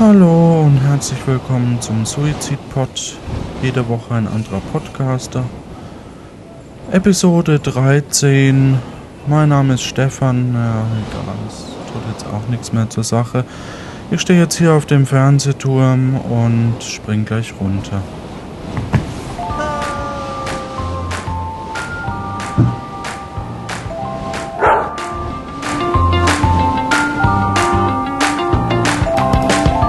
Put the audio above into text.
Hallo und herzlich willkommen zum Suizidpod. Jede Woche ein anderer Podcaster. Episode 13. Mein Name ist Stefan. Ja, egal, es tut jetzt auch nichts mehr zur Sache. Ich stehe jetzt hier auf dem Fernsehturm und spring gleich runter.